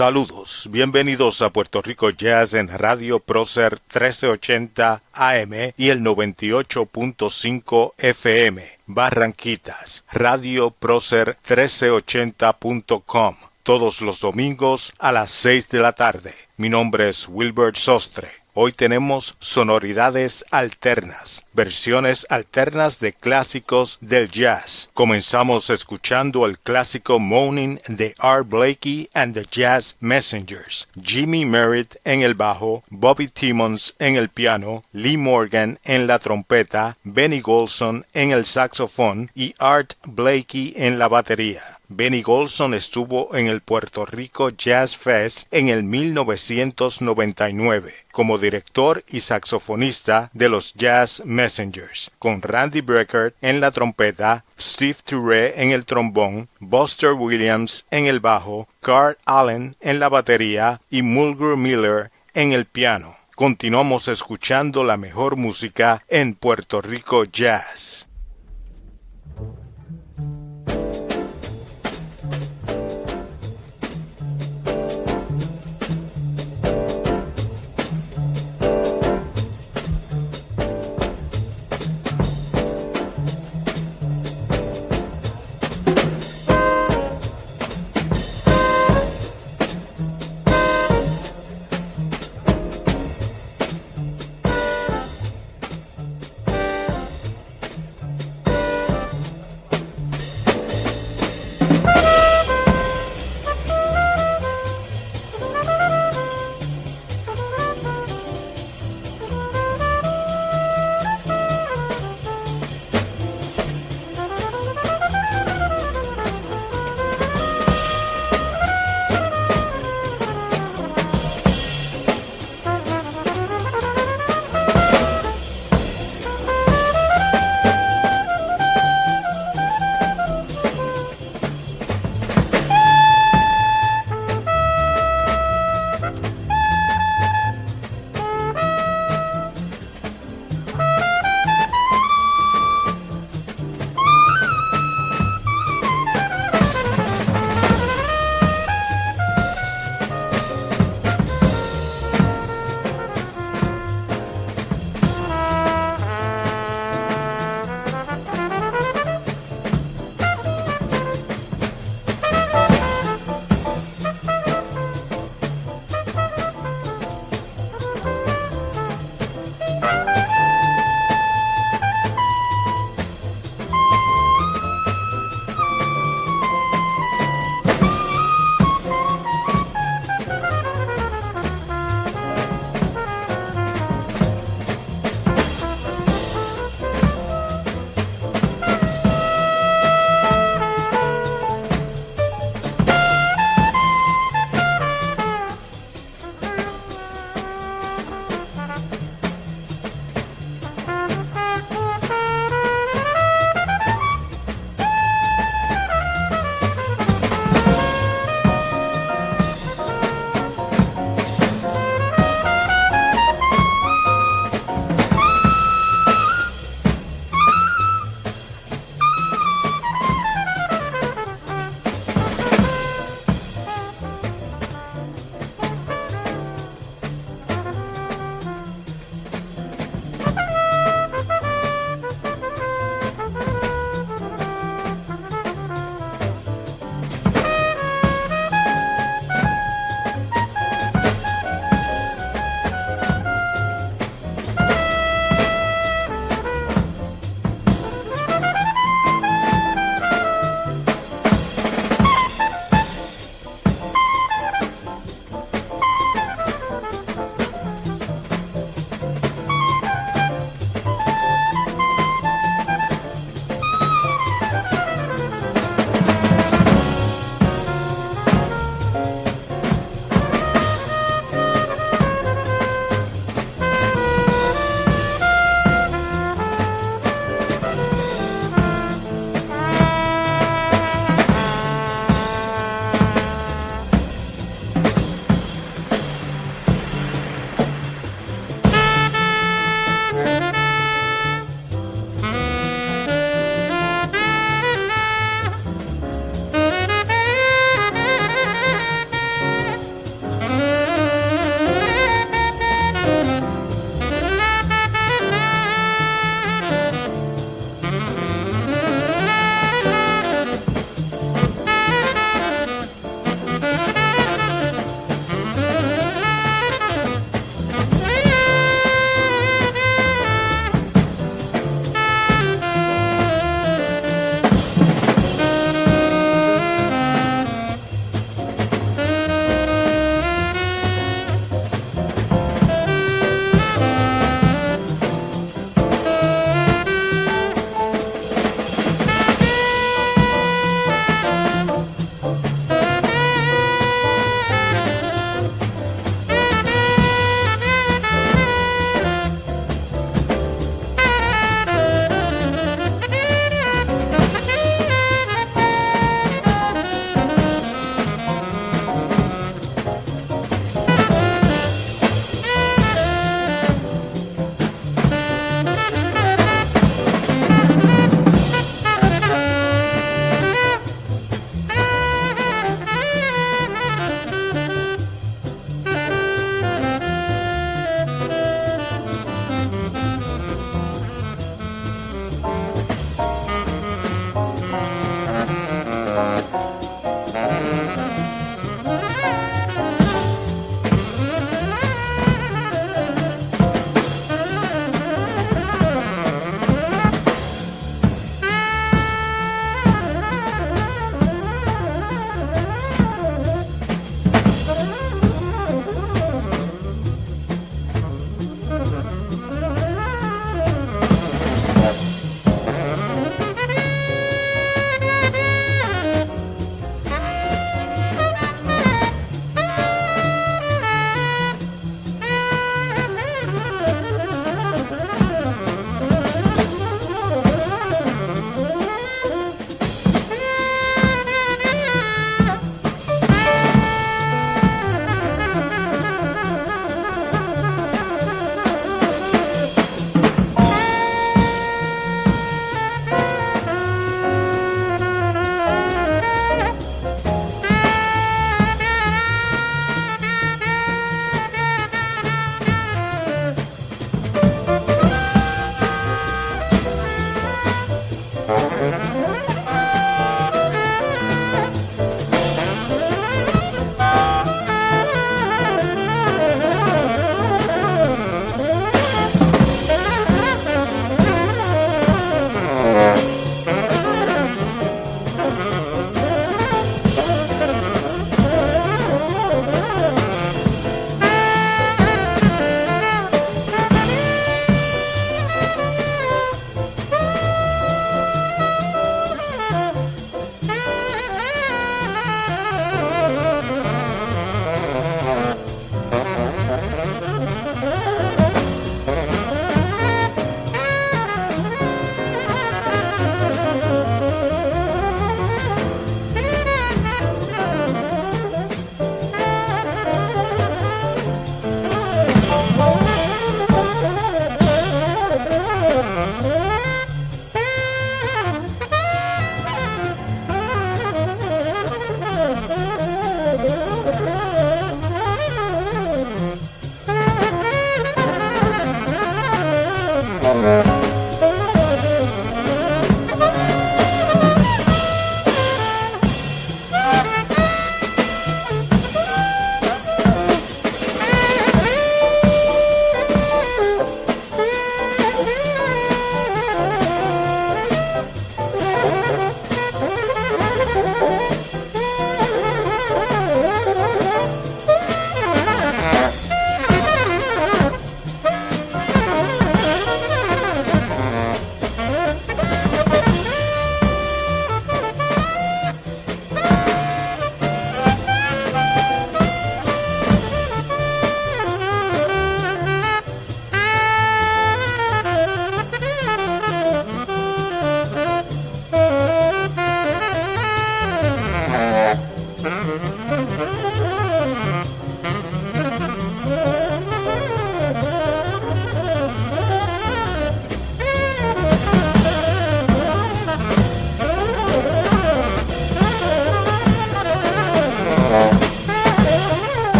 Saludos, bienvenidos a Puerto Rico Jazz en Radio Procer 1380 AM y el 98.5 FM. Barranquitas, Radio Procer 1380.com. Todos los domingos a las 6 de la tarde. Mi nombre es Wilbert Sostre. Hoy tenemos sonoridades alternas, versiones alternas de clásicos del jazz. Comenzamos escuchando el clásico Moaning de Art Blakey and the Jazz Messengers, Jimmy Merritt en el bajo, Bobby Timmons en el piano, Lee Morgan en la trompeta, Benny Golson en el saxofón y Art Blakey en la batería. Benny Golson estuvo en el Puerto Rico Jazz Fest en el 1999 como director y saxofonista de los Jazz Messengers, con Randy Brecker en la trompeta, Steve Touré en el trombón, Buster Williams en el bajo, Carl Allen en la batería y Mulgrew Miller en el piano. Continuamos escuchando la mejor música en Puerto Rico Jazz.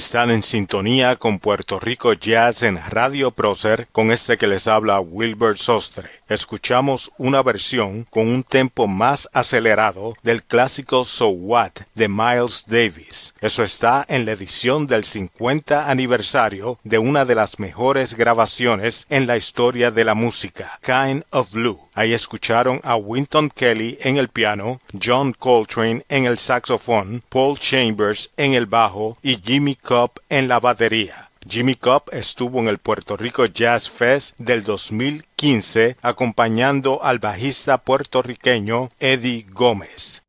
Están en sintonía con Puerto Rico Jazz en Radio Prócer con este que les habla Wilbur Sostre. Escuchamos una versión con un tempo más acelerado del clásico So What de Miles Davis. Eso está en la edición del 50 aniversario de una de las mejores grabaciones en la historia de la música, Kind of Blue. Ahí escucharon a Winton Kelly en el piano, John Coltrane en el saxofón, Paul Chambers en el bajo y Jimmy Cobb en la batería. Jimmy Cobb estuvo en el Puerto Rico Jazz Fest del 2015 acompañando al bajista puertorriqueño Eddie Gómez.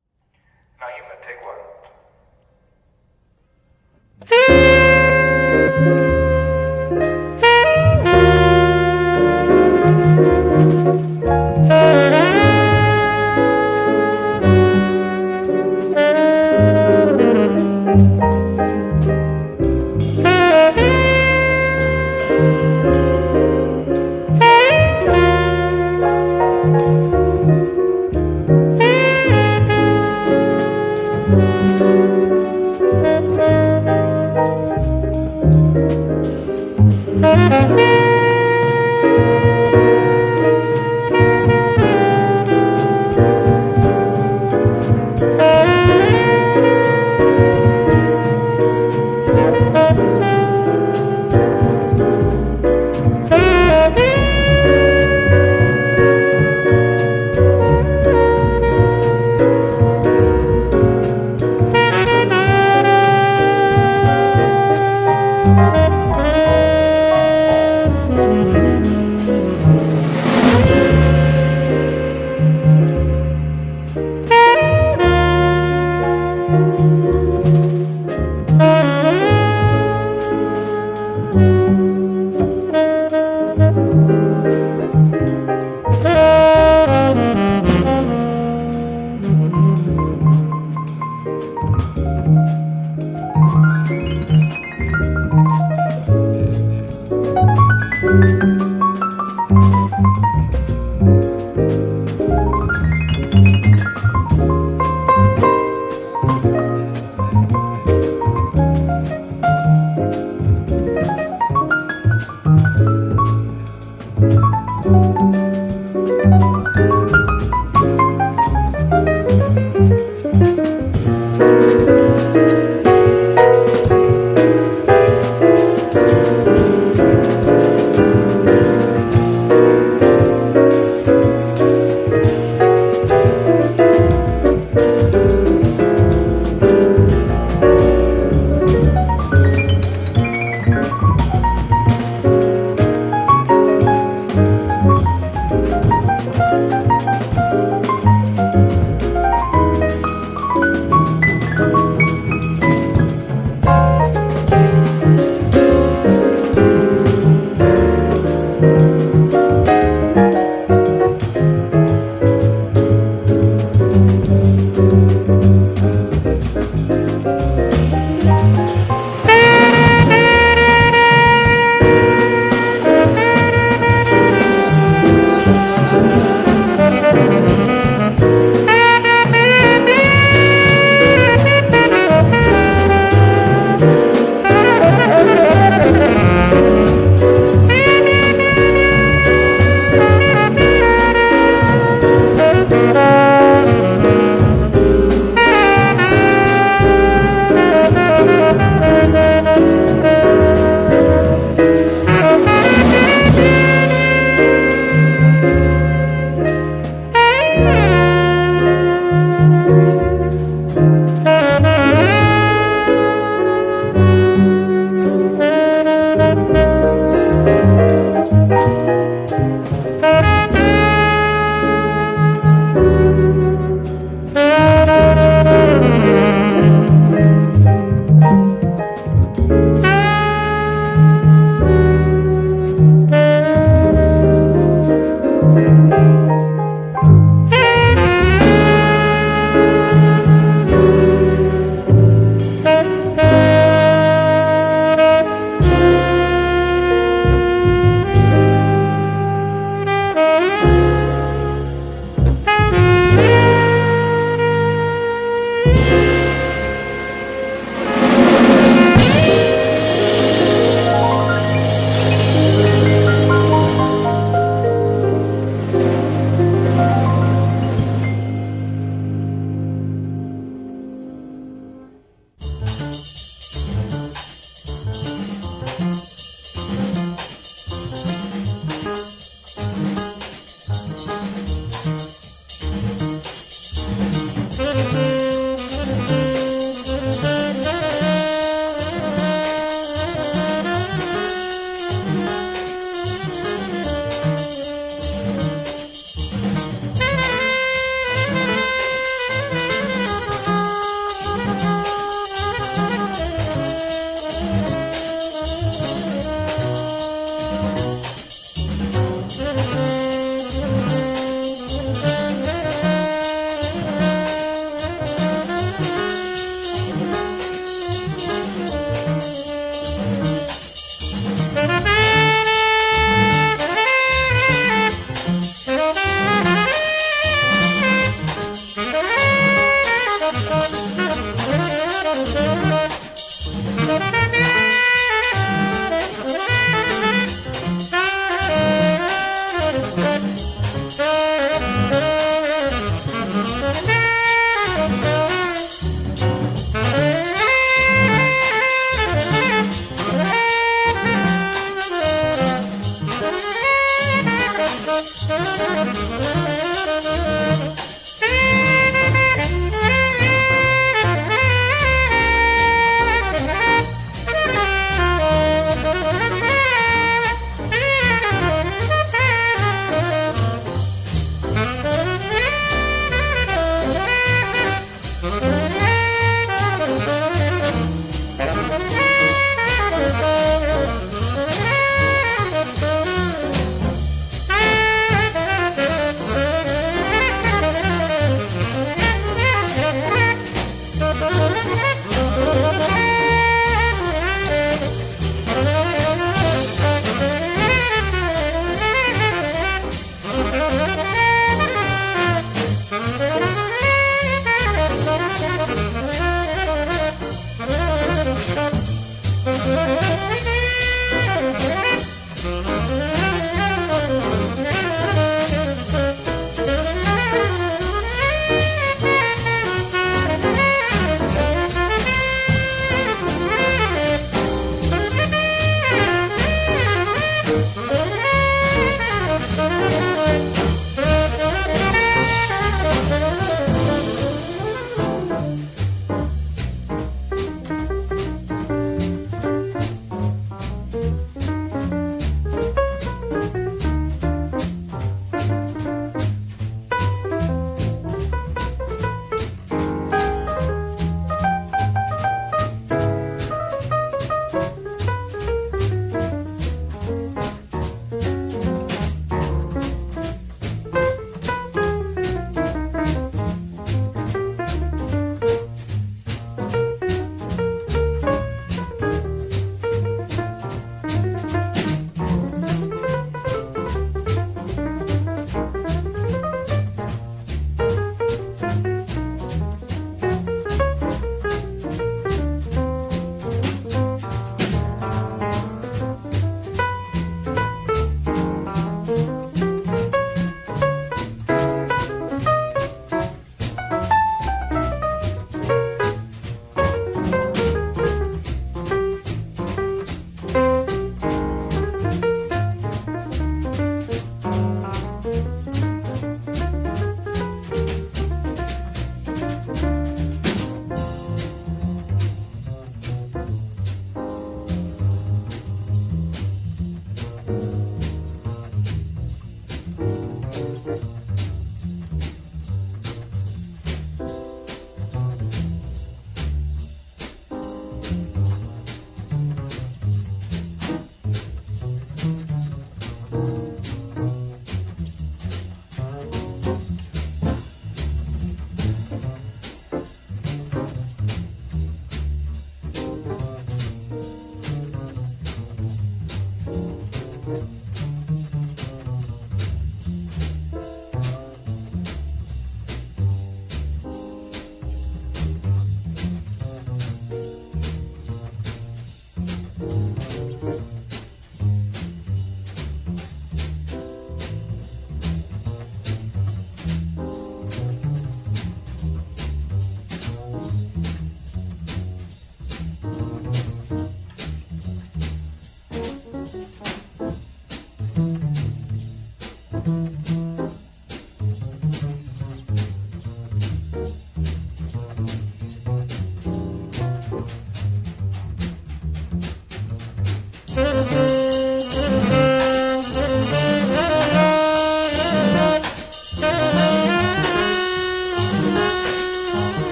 Música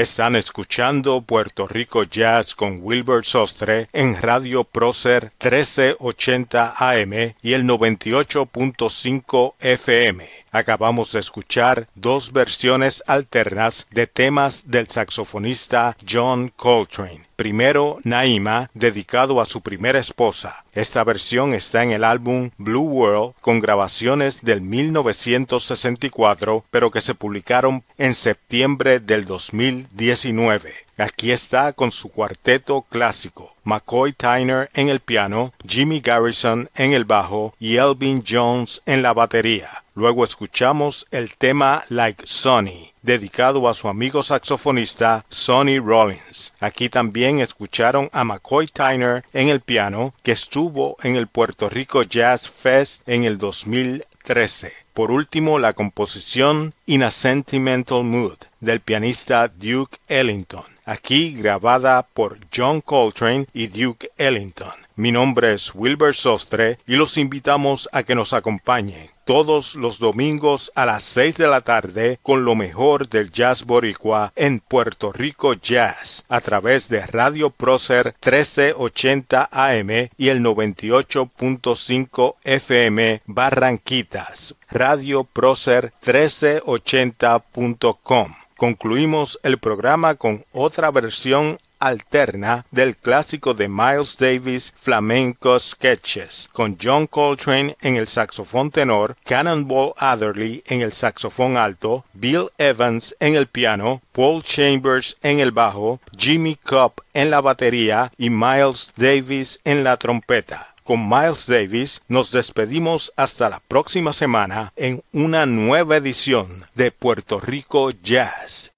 Están escuchando Puerto Rico Jazz con Wilbur Sostre en Radio Prócer 1380 AM y el 98.5 FM. Acabamos de escuchar dos versiones alternas de temas del saxofonista John Coltrane. Primero, Naima, dedicado a su primera esposa. Esta versión está en el álbum Blue World con grabaciones del 1964, pero que se publicaron en septiembre del 2019. Aquí está con su cuarteto clásico, McCoy Tyner en el piano, Jimmy Garrison en el bajo y Elvin Jones en la batería. Luego escuchamos el tema Like Sonny, dedicado a su amigo saxofonista Sonny Rollins. Aquí también escucharon a McCoy Tyner en el piano, que estuvo en el Puerto Rico Jazz Fest en el 2013. Por último, la composición In a Sentimental Mood del pianista Duke Ellington aquí grabada por John Coltrane y Duke Ellington. Mi nombre es Wilbur Sostre y los invitamos a que nos acompañen todos los domingos a las seis de la tarde con lo mejor del jazz boricua en Puerto Rico Jazz a través de Radio Prócer 1380 AM y el 98.5 FM Barranquitas. Radio Prócer 1380.com. Concluimos el programa con otra versión alterna del clásico de Miles Davis Flamenco Sketches, con John Coltrane en el saxofón tenor, Cannonball Adderley en el saxofón alto, Bill Evans en el piano, Paul Chambers en el bajo, Jimmy Cobb en la batería y Miles Davis en la trompeta con Miles Davis nos despedimos hasta la próxima semana en una nueva edición de Puerto Rico Jazz.